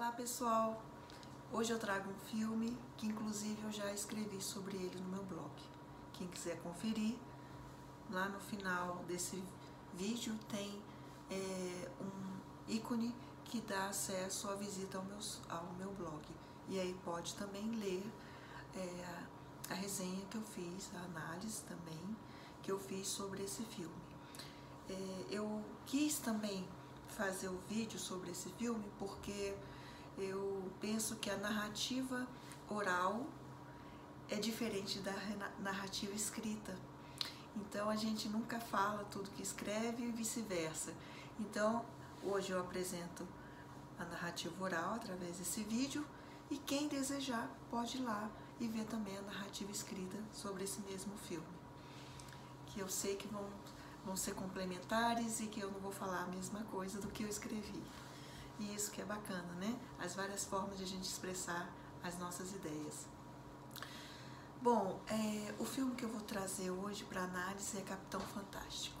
Olá pessoal, hoje eu trago um filme que inclusive eu já escrevi sobre ele no meu blog. Quem quiser conferir, lá no final desse vídeo tem é, um ícone que dá acesso à visita ao meu, ao meu blog. E aí pode também ler é, a, resenha que eu fiz, a análise também que eu fiz sobre esse filme. É, eu quis também fazer o vídeo sobre esse filme porque eu penso que a narrativa oral é diferente da narrativa escrita. Então a gente nunca fala tudo que escreve e vice-versa. Então hoje eu apresento a narrativa oral através desse vídeo e quem desejar pode ir lá e ver também a narrativa escrita sobre esse mesmo filme. Que eu sei que vão, vão ser complementares e que eu não vou falar a mesma coisa do que eu escrevi. E isso que é bacana, né? As várias formas de a gente expressar as nossas ideias. Bom, é, o filme que eu vou trazer hoje para análise é Capitão Fantástico.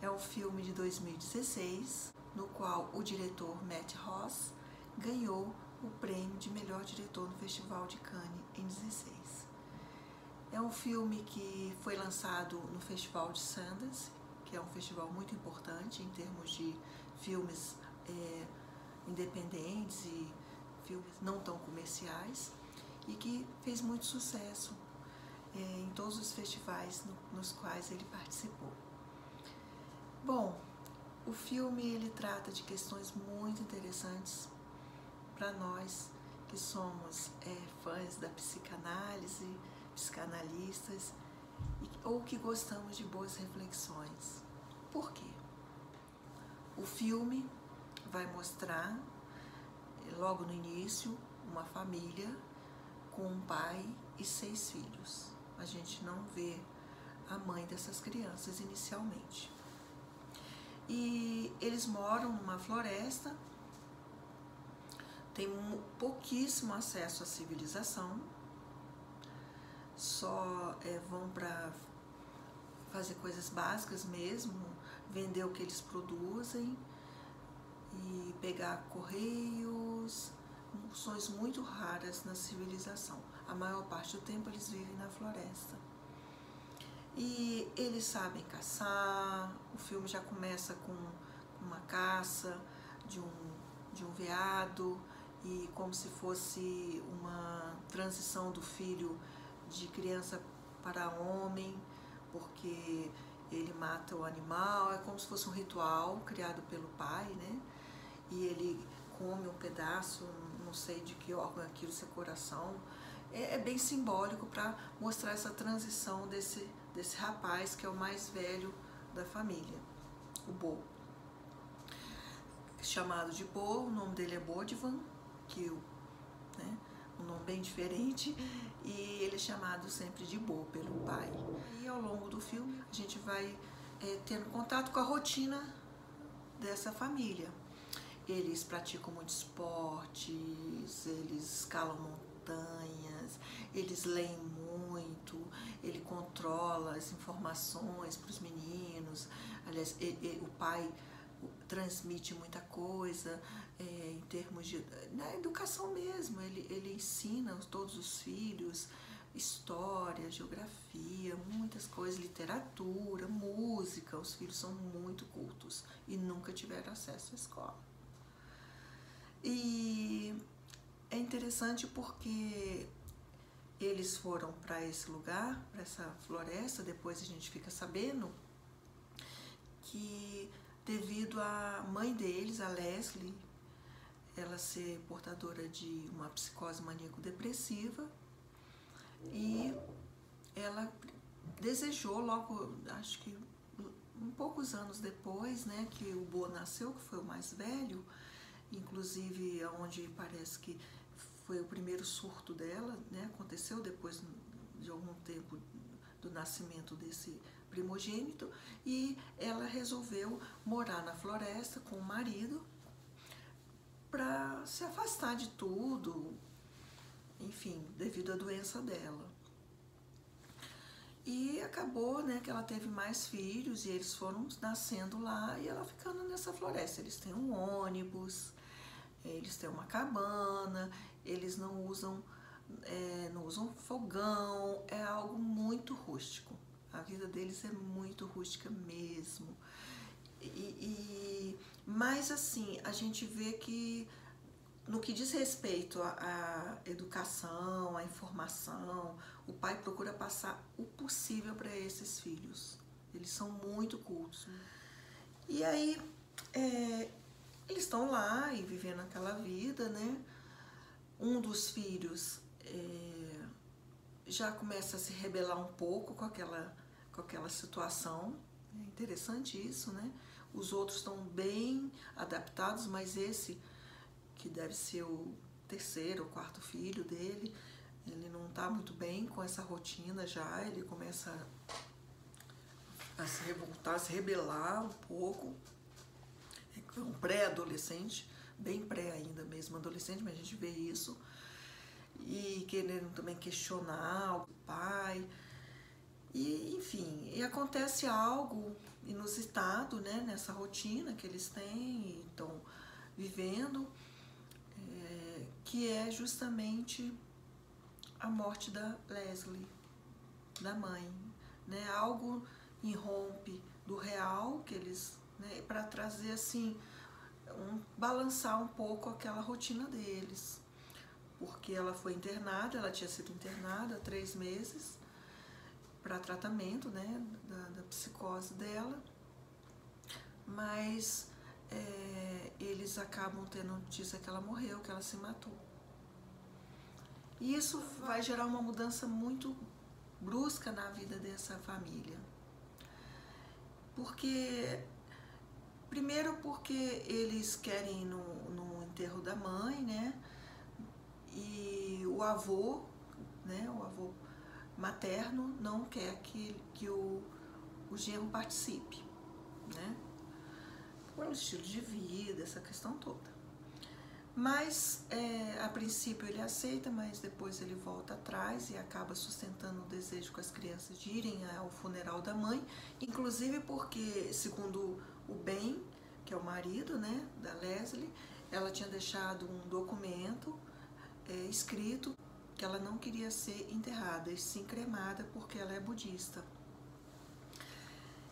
É um filme de 2016, no qual o diretor Matt Ross ganhou o prêmio de melhor diretor no Festival de Cannes em 16. É um filme que foi lançado no Festival de Sundance, que é um festival muito importante em termos de filmes é, independentes e filmes não tão comerciais e que fez muito sucesso é, em todos os festivais no, nos quais ele participou. Bom, o filme ele trata de questões muito interessantes para nós que somos é, fãs da psicanálise, psicanalistas ou que gostamos de boas reflexões. Por quê? O filme vai mostrar, logo no início, uma família com um pai e seis filhos. A gente não vê a mãe dessas crianças inicialmente. E eles moram numa floresta, tem pouquíssimo acesso à civilização, só é, vão para fazer coisas básicas mesmo, vender o que eles produzem e pegar correios, funções muito raras na civilização. A maior parte do tempo eles vivem na floresta. E eles sabem caçar, o filme já começa com uma caça de um, de um veado e como se fosse uma transição do filho de criança para homem, porque ele mata o animal, é como se fosse um ritual criado pelo pai, né? E ele come um pedaço, não sei de que órgão é aquilo, seu coração. É, é bem simbólico para mostrar essa transição desse, desse rapaz que é o mais velho da família, o Bo. Chamado de Bo, o nome dele é Bodivan, que né, um nome bem diferente, e ele é chamado sempre de Bo pelo pai. E ao longo do filme a gente vai é, tendo contato com a rotina dessa família. Eles praticam muitos esportes, eles escalam montanhas, eles leem muito, ele controla as informações para os meninos. Aliás, ele, ele, o pai transmite muita coisa é, em termos de na educação mesmo. Ele, ele ensina todos os filhos história, geografia, muitas coisas, literatura, música. Os filhos são muito cultos e nunca tiveram acesso à escola. E é interessante porque eles foram para esse lugar, para essa floresta, depois a gente fica sabendo que devido à mãe deles, a Leslie, ela ser portadora de uma psicose maníaco-depressiva e ela desejou logo, acho que um poucos anos depois, né, que o Bo nasceu, que foi o mais velho, inclusive onde parece que foi o primeiro surto dela, né? aconteceu depois de algum tempo do nascimento desse primogênito, e ela resolveu morar na floresta com o marido para se afastar de tudo, enfim, devido à doença dela. E acabou né, que ela teve mais filhos e eles foram nascendo lá e ela ficando nessa floresta. Eles têm um ônibus, eles têm uma cabana, eles não usam, é, não usam fogão, é algo muito rústico. A vida deles é muito rústica mesmo. E, e, mas assim, a gente vê que no que diz respeito à, educação, à informação, o pai procura passar o possível para esses filhos. Eles são muito cultos. E aí, é, eles estão lá e vivendo aquela vida, né? Um dos filhos é, já começa a se rebelar um pouco com aquela, com aquela situação. É interessante isso, né? Os outros estão bem adaptados, mas esse, que deve ser o terceiro ou quarto filho dele, ele não está muito bem com essa rotina já, ele começa a se revoltar, a se rebelar um pouco um pré-adolescente, bem pré ainda mesmo, adolescente, mas a gente vê isso. E querendo também questionar o pai. E, enfim, e acontece algo inusitado né, nessa rotina que eles têm e estão vivendo, é, que é justamente a morte da Leslie, da mãe. Né? Algo irrompe do real que eles né, para trazer assim, um, balançar um pouco aquela rotina deles. Porque ela foi internada, ela tinha sido internada há três meses para tratamento né, da, da, psicose dela, mas é, eles acabam tendo notícia que ela morreu, que ela se matou. E isso vai gerar uma mudança muito brusca na vida dessa família. Porque Primeiro porque eles querem ir no, no enterro da mãe, né? E o avô, né? O avô materno não quer que, que o, o genro participe, né? Pelo estilo de vida, essa questão toda. Mas é, a princípio ele aceita, mas depois ele volta atrás e acaba sustentando o desejo com as crianças de irem ao funeral da mãe, inclusive porque, segundo o Ben, é o marido né, da Leslie, ela tinha deixado um documento é, escrito que ela não queria ser enterrada, e sim cremada, porque ela é budista.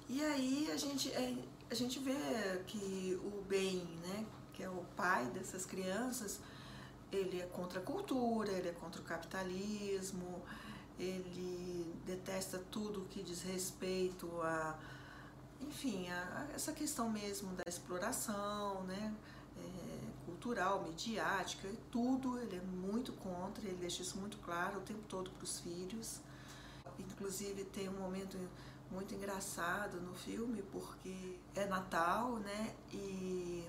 E aí a gente, é, a gente vê que o Ben, né, que é o pai dessas crianças, ele é contra a cultura, ele é contra o capitalismo, ele detesta tudo que diz respeito a enfim, a, essa questão mesmo da exploração, né, é, cultural, midiática, tudo, ele é muito contra, ele deixa isso muito claro o tempo todo para os filhos. Inclusive tem um momento muito engraçado no filme, porque é Natal, né, e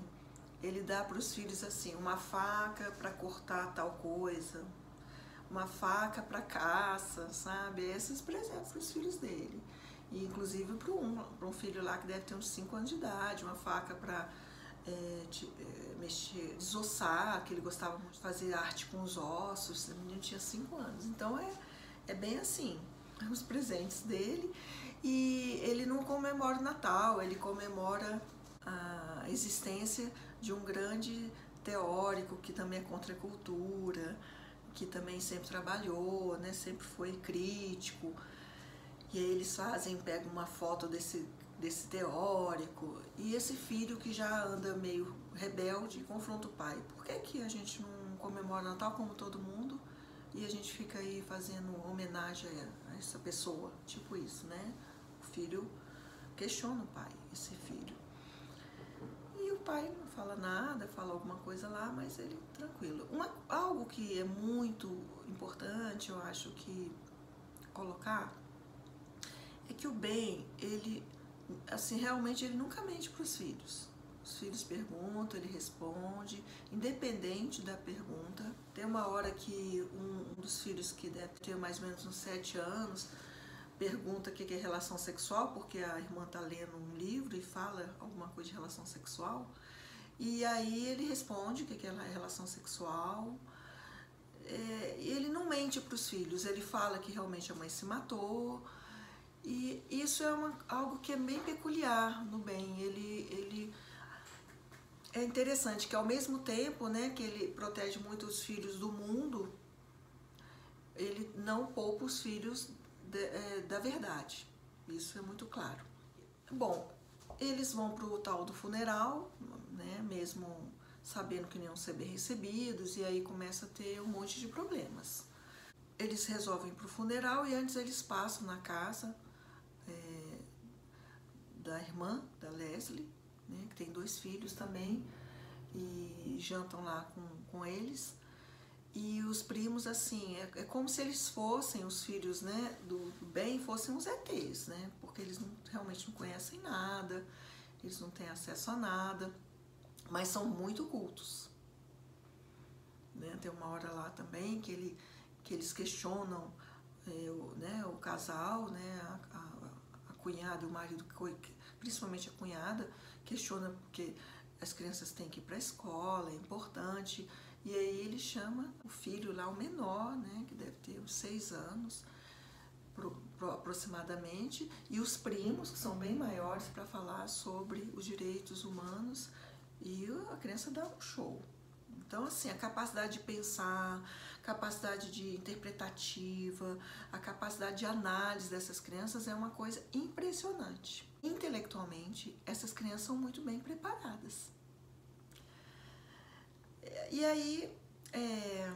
ele dá para os filhos assim, uma faca para cortar tal coisa, uma faca para caça, sabe? Esses presentes para os filhos dele e inclusive para um, um filho lá que deve ter uns 5 anos de idade, uma faca para é, é, mexer, desossar, que ele gostava muito de fazer arte com os ossos, o menino tinha 5 anos. Então é, é bem assim, os presentes dele. E ele não comemora o Natal, ele comemora a existência de um grande teórico que também é contra a cultura, que também sempre trabalhou, né, sempre foi crítico. E aí eles fazem, pegam uma foto desse, desse teórico e esse filho que já anda meio rebelde confronta o pai. Por que, que a gente não comemora Natal como todo mundo e a gente fica aí fazendo homenagem a essa pessoa? Tipo isso, né? O filho questiona o pai, esse filho. E o pai não fala nada, fala alguma coisa lá, mas ele tranquilo. Uma, algo que é muito importante, eu acho que colocar é que o bem, ele, assim, realmente ele nunca mente para os filhos. Os filhos perguntam, ele responde, independente da pergunta. Tem uma hora que um, dos filhos, que deve ter mais ou menos uns sete anos, pergunta o que é relação sexual, porque a irmã está lendo um livro e fala alguma coisa de relação sexual. E aí ele responde o que é relação sexual. É, ele não mente para os filhos, ele fala que realmente a mãe se matou, e isso é uma, algo que é bem peculiar no bem. Ele, ele, é interessante que ao mesmo tempo né, que ele protege muito os filhos do mundo, ele não poupa os filhos de, é, da verdade. Isso é muito claro. Bom, eles vão para o tal do funeral, né, mesmo sabendo que não iam ser bem recebidos, e aí começa a ter um monte de problemas. Eles resolvem para o funeral e antes eles passam na casa da irmã, da Leslie, né, que tem dois filhos também, e jantam lá com, com eles. E os primos, assim, é, é como se eles fossem os filhos né, do, do bem, fossem os ETs, né? Porque eles não, realmente não conhecem nada, eles não têm acesso a nada, mas são muito cultos. Né? Tem uma hora lá também que, ele, que eles questionam é, o, né, o casal, né, a, a, a cunhada e o marido, principalmente a cunhada, questiona porque as crianças têm que ir para a escola, é importante. E aí ele chama o filho lá, o menor, né, que deve ter uns seis anos pro, pro, aproximadamente, e os primos, que são bem maiores, para falar sobre os direitos humanos, e a criança dá um show. Então, assim, a capacidade de pensar, capacidade de interpretativa, a capacidade de análise dessas crianças é uma coisa impressionante. Intelectualmente, essas crianças são muito bem preparadas. E aí, é,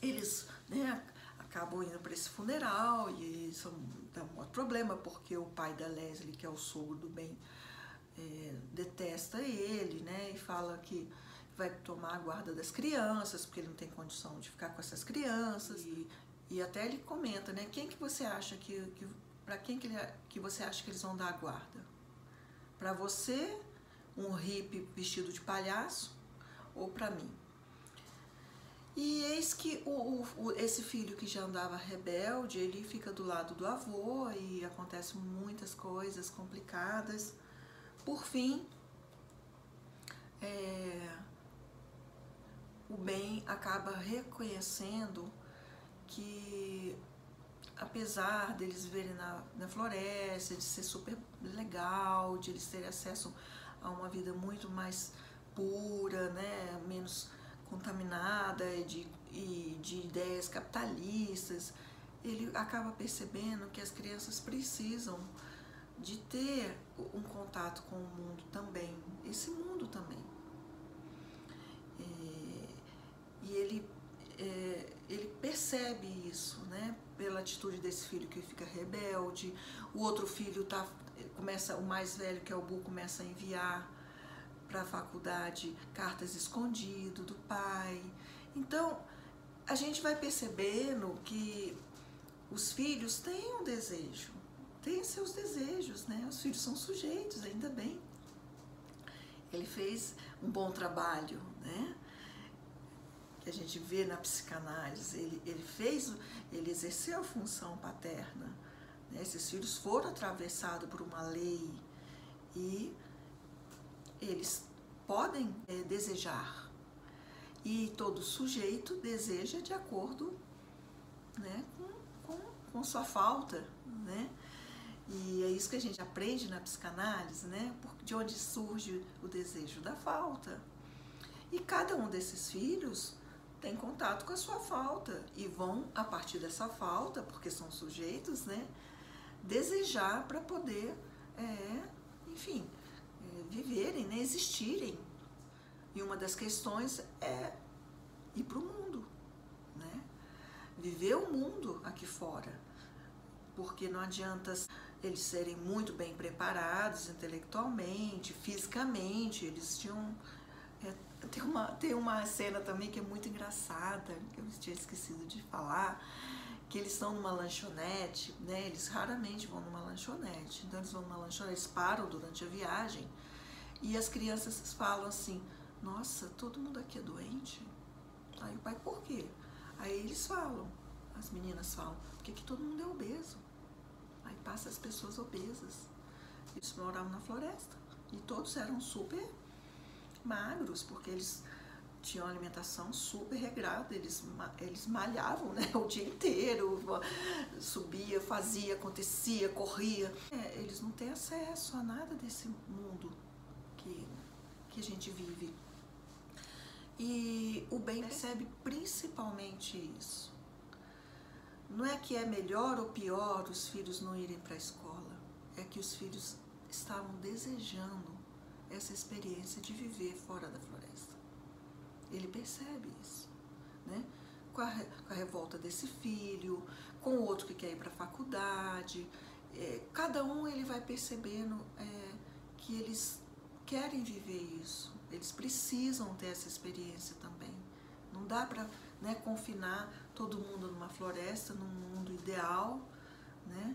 eles né, acabam indo para esse funeral e isso dá um outro problema, porque o pai da Leslie, que é o sogro do bem, é, detesta ele, né, e fala que vai tomar a guarda das crianças, porque ele não tem condição de ficar com essas crianças. E, e até ele comenta, né? Quem que você acha que, que para quem que, ele, que você acha que eles vão dar a guarda? Para você, um hippie vestido de palhaço, ou para mim? E eis que o, o, esse filho que já andava rebelde, ele fica do lado do avô e acontecem muitas coisas complicadas. Por fim, é, o bem acaba reconhecendo que apesar deles viverem na, na floresta, de ser super legal, de eles terem acesso a uma vida muito mais pura, né, menos contaminada de, e de ideias capitalistas, ele acaba percebendo que as crianças precisam de ter um contato com o mundo também, esse mundo também. E ele, é, ele percebe isso, né? Pela atitude desse filho que fica rebelde, o outro filho tá, começa, o mais velho, que é o Bu, começa a enviar para a faculdade cartas escondido do pai. Então, a gente vai percebendo que os filhos têm um desejo, têm seus desejos, né? Os filhos são sujeitos, ainda bem. Ele fez um bom trabalho, né? Que a gente vê na psicanálise, ele, ele fez, ele exerceu a função paterna. Né? Esses filhos foram atravessados por uma lei e eles podem é, desejar. E todo sujeito deseja de acordo né, com, com, com sua falta. Né? E é isso que a gente aprende na psicanálise, né? de onde surge o desejo da falta. E cada um desses filhos tem contato com a sua falta e vão, a partir dessa falta, porque são sujeitos, né, desejar para poder, é, enfim, é, viverem, né, existirem. E uma das questões é ir para o mundo, né? viver o mundo aqui fora, porque não adianta eles serem muito bem preparados intelectualmente, fisicamente, eles tinham tem uma, tem uma cena também que é muito engraçada, que eu tinha esquecido de falar, que eles estão numa lanchonete, né? Eles raramente vão numa lanchonete. Então eles vão numa lanchonete, eles param durante a viagem e as crianças falam assim: Nossa, todo mundo aqui é doente. Aí o pai, por quê? Aí eles falam, as meninas falam, porque aqui todo mundo é obeso. Aí passa as pessoas obesas. Eles moravam na floresta e todos eram super magros, porque eles tinham alimentação super regrada, eles, eles malhavam né, o dia inteiro, subia, fazia, acontecia, corria. É, eles não têm acesso a nada desse mundo que, que a gente vive. E o bem percebe principalmente isso. Não é que é melhor ou pior os filhos não irem para a escola, é que os filhos estavam desejando essa experiência de viver fora da floresta. Ele percebe isso, né? Com a, com a revolta desse filho, com o outro que quer ir para a faculdade, é, cada um ele vai percebendo é, que eles querem viver isso, eles precisam ter essa experiência também. Não dá para né, confinar todo mundo numa floresta, num mundo ideal, né,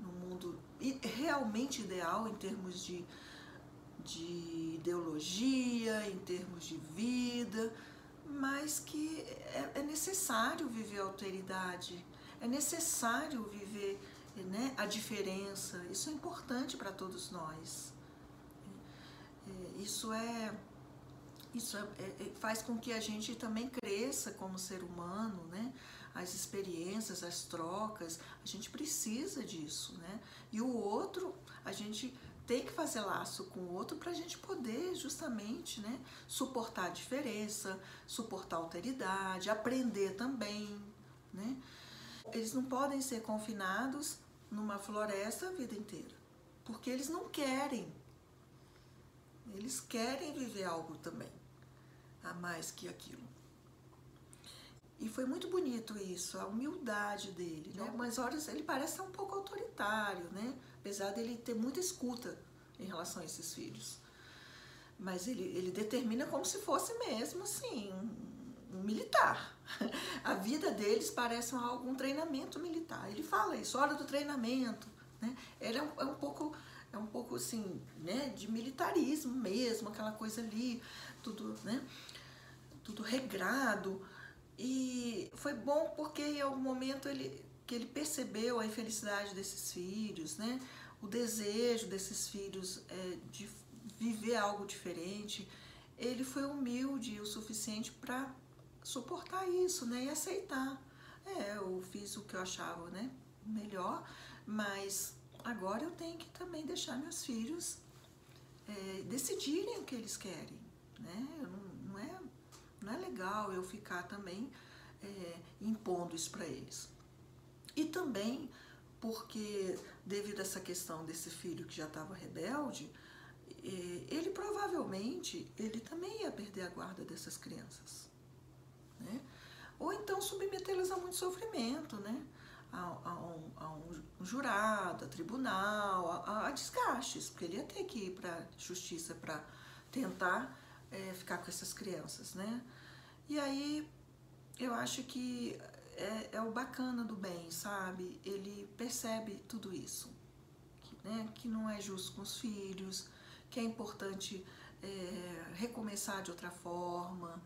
num mundo realmente ideal em termos de, de ideologia, em termos de vida, mas que é, é necessário viver a alteridade, é necessário viver né, a diferença, isso é importante para todos nós. É, isso é isso é, é, faz com que a gente também cresça como ser humano, né? As experiências, as trocas, a gente precisa disso, né? E o outro, a gente tem que fazer laço com o outro para a gente poder justamente, né? Suportar a diferença, suportar a alteridade, aprender também, né? Eles não podem ser confinados numa floresta a vida inteira, porque eles não querem. Eles querem viver algo também, a mais que aquilo. E foi muito bonito isso, a humildade dele, né? Mas horas ele parece um pouco autoritário, né? Apesar dele ter muita escuta em relação a esses filhos. Mas ele, ele determina como se fosse mesmo, assim, um, um militar. A vida deles parece algo, um treinamento militar. Ele fala isso, hora do treinamento. Né? Ele é um, é um pouco é um pouco assim, né, de militarismo mesmo, aquela coisa ali, tudo, né, tudo regrado. E foi bom porque em algum momento ele que ele percebeu a infelicidade desses filhos, né, o desejo desses filhos é, de viver algo diferente. Ele foi humilde o suficiente para suportar isso, né? E aceitar. É, eu fiz o que eu achava, né? Melhor, mas agora eu tenho que também deixar meus filhos é, decidirem o que eles querem, né? É, não é legal eu ficar também é, impondo isso para eles. E também porque devido a essa questão desse filho que já estava rebelde, é, ele provavelmente ele também ia perder a guarda dessas crianças né? Ou então submetê-los a muito sofrimento, né? A, a, um, a um, jurado, a tribunal, a, a, desgastes, porque ele ia ter que ir para a justiça para tentar é, ficar com essas crianças, né? E aí eu acho que é, é, o bacana do bem, sabe? Ele percebe tudo isso, né? que não é justo com os filhos, que é importante é, recomeçar de outra forma,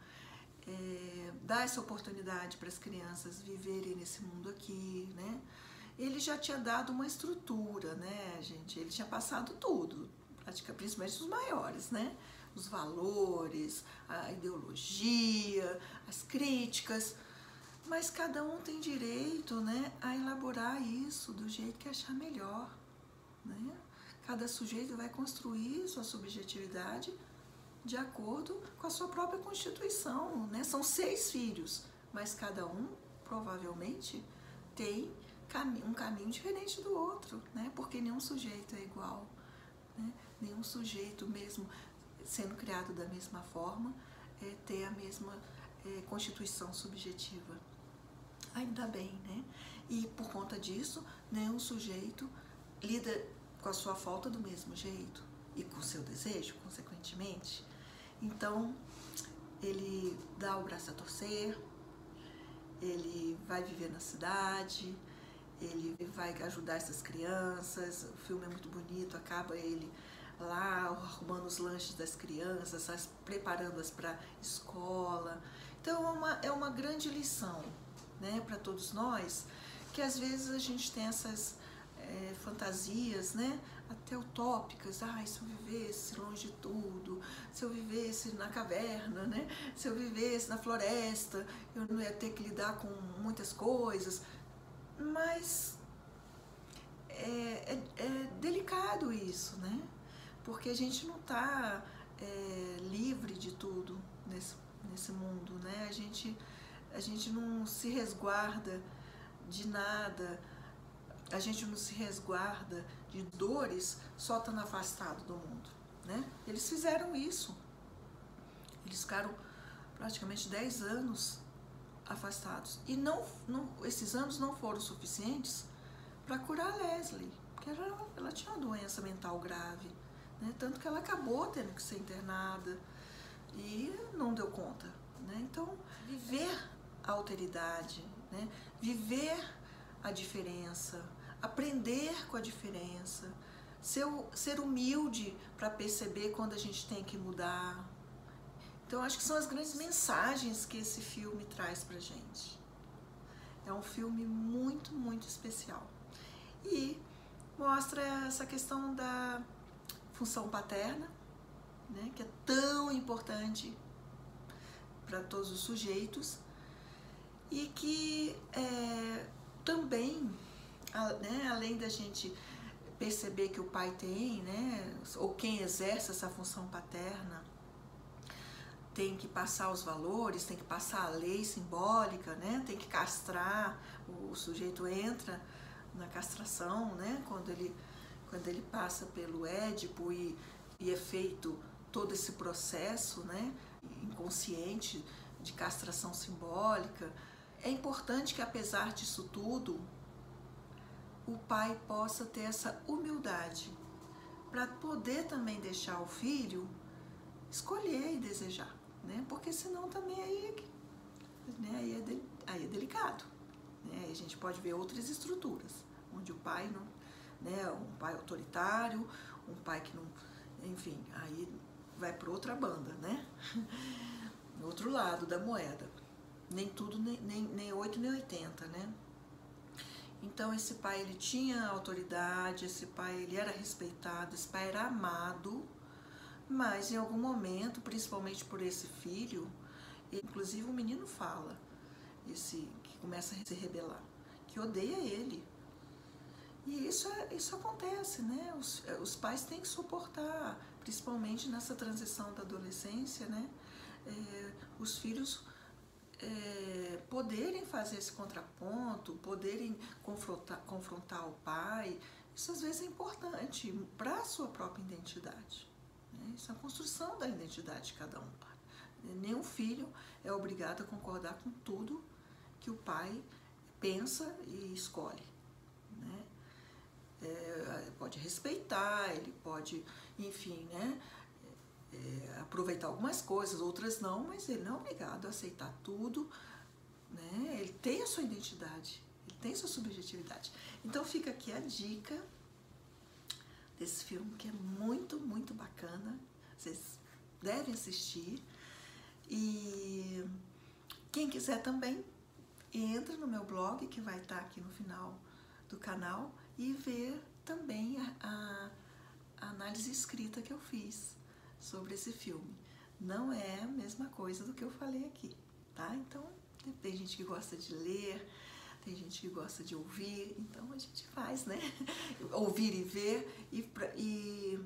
é, dar essa oportunidade para as crianças viverem nesse mundo aqui, né? Ele já tinha dado uma estrutura, né, gente? Ele tinha passado tudo, praticamente, principalmente os maiores, né? Os valores, a ideologia, as críticas, mas cada um tem direito, né, a elaborar isso do jeito que achar melhor, né? Cada sujeito vai construir sua subjetividade de acordo com a sua própria constituição. Né? São seis filhos, mas cada um provavelmente tem um caminho diferente do outro, né? porque nenhum sujeito é igual. Né? Nenhum sujeito, mesmo sendo criado da mesma forma, é, ter a mesma é, constituição subjetiva. Ainda bem, né? E por conta disso, nenhum sujeito lida com a sua falta do mesmo jeito e com o seu desejo, consequentemente. Então, ele dá o braço a torcer, ele vai viver na cidade, ele vai ajudar essas crianças. O filme é muito bonito, acaba ele lá arrumando os lanches das crianças, preparando-as para escola. Então é uma, é uma grande lição né, para todos nós, que às vezes a gente tem essas é, fantasias, né? até utópicas, ai, se eu vivesse longe de tudo, se eu vivesse na caverna, né? se eu vivesse na floresta, eu não ia ter que lidar com muitas coisas, mas é, é, é delicado isso, né? Porque a gente não está é, livre de tudo nesse, nesse mundo, né? A gente, a gente não se resguarda de nada, a gente não se resguarda de dores só estando afastado do mundo, né? Eles fizeram isso. Eles ficaram praticamente 10 anos afastados. E não, não, esses anos não foram suficientes para curar a Leslie, porque ela, ela tinha uma doença mental grave, né? tanto que ela acabou tendo que ser internada e não deu conta. Né? Então, viver a alteridade, né? viver a diferença, aprender com a diferença, ser, ser humilde para perceber quando a gente tem que mudar. Então, acho que são as grandes mensagens que esse filme traz para gente. É um filme muito, muito especial. E mostra essa questão da função paterna, né, que é tão importante para todos os sujeitos e que é, também né, além da gente perceber que o pai tem, né, ou quem exerce essa função paterna, tem que passar os valores, tem que passar a lei simbólica, né, tem que castrar, o sujeito entra na castração, né, quando ele, quando ele passa pelo Édipo e, e é feito todo esse processo né, inconsciente de castração simbólica. É importante que, apesar disso tudo, o pai possa ter essa humildade para poder também deixar o filho escolher e desejar, né? Porque senão também aí, né? aí, é, de, aí é delicado. Né? A gente pode ver outras estruturas, onde o pai não, né? Um pai autoritário, um pai que não, enfim, aí vai para outra banda, né? Outro lado da moeda. Nem tudo, nem, nem, nem 8 nem 80, né? Então esse pai ele tinha autoridade, esse pai ele era respeitado, esse pai era amado, mas em algum momento, principalmente por esse filho, inclusive o menino fala, esse que começa a se rebelar, que odeia ele. E isso, é, isso acontece, né? Os, os pais têm que suportar, principalmente nessa transição da adolescência, né? É, os filhos é, poderem fazer esse contraponto, poderem confrontar, confrontar o pai, isso às vezes é importante para a sua própria identidade. Né? Isso é a construção da identidade de cada um. Nenhum filho é obrigado a concordar com tudo que o pai pensa e escolhe. É, pode respeitar, ele pode, enfim, né? é, aproveitar algumas coisas, outras não, mas ele não é obrigado a aceitar tudo, né? Ele tem a sua identidade, ele tem a sua subjetividade. Então fica aqui a dica desse filme que é muito, muito bacana. Vocês devem assistir. E quem quiser também, entra no meu blog que vai estar aqui no final do canal e ver também a, a análise escrita que eu fiz sobre esse filme. Não é a mesma coisa do que eu falei aqui, tá? Então, tem gente que gosta de ler, tem gente que gosta de ouvir, então a gente faz, né? ouvir e ver. E, e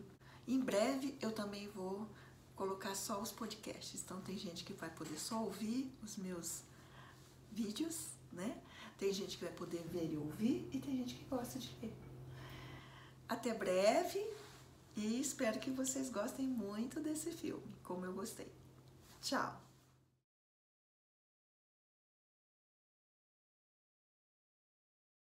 em breve eu também vou colocar só os podcasts. Então tem gente que vai poder só ouvir os meus vídeos, né? Tem gente que vai poder ver e ouvir e tem gente que gosta de ler. Até breve. E espero que vocês gostem muito desse filme, como eu gostei. Tchau!